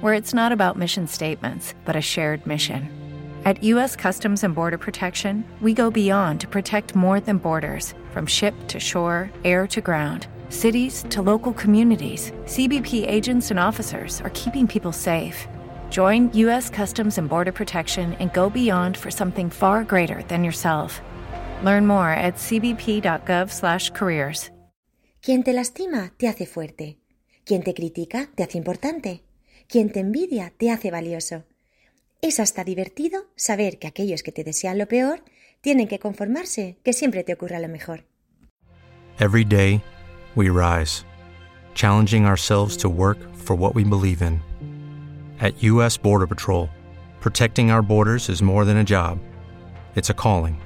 Where it's not about mission statements, but a shared mission. At U.S. Customs and Border Protection, we go beyond to protect more than borders from ship to shore, air to ground, cities to local communities. CBP agents and officers are keeping people safe. Join U.S. Customs and Border Protection and go beyond for something far greater than yourself. Learn more at cbp.gov/careers. Quien te lastima te hace fuerte. Quien te critica te hace importante. Quien te envidia te hace valioso. Es hasta divertido saber que aquellos que te desean lo peor tienen que conformarse que siempre te ocurra lo mejor. Every day, we rise, challenging ourselves to work for what we believe in. At U.S. Border Patrol, protecting our borders is more than a job, it's a calling.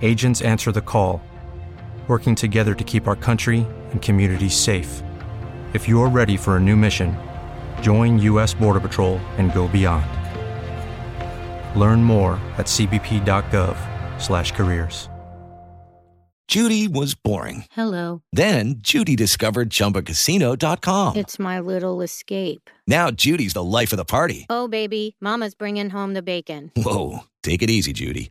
Agents answer the call, working together to keep our country and communities safe. If you're ready for a new mission, Join U.S. Border Patrol and go beyond. Learn more at cbp.gov/careers. Judy was boring. Hello. Then Judy discovered ChumbaCasino.com. It's my little escape. Now Judy's the life of the party. Oh baby, Mama's bringing home the bacon. Whoa, take it easy, Judy.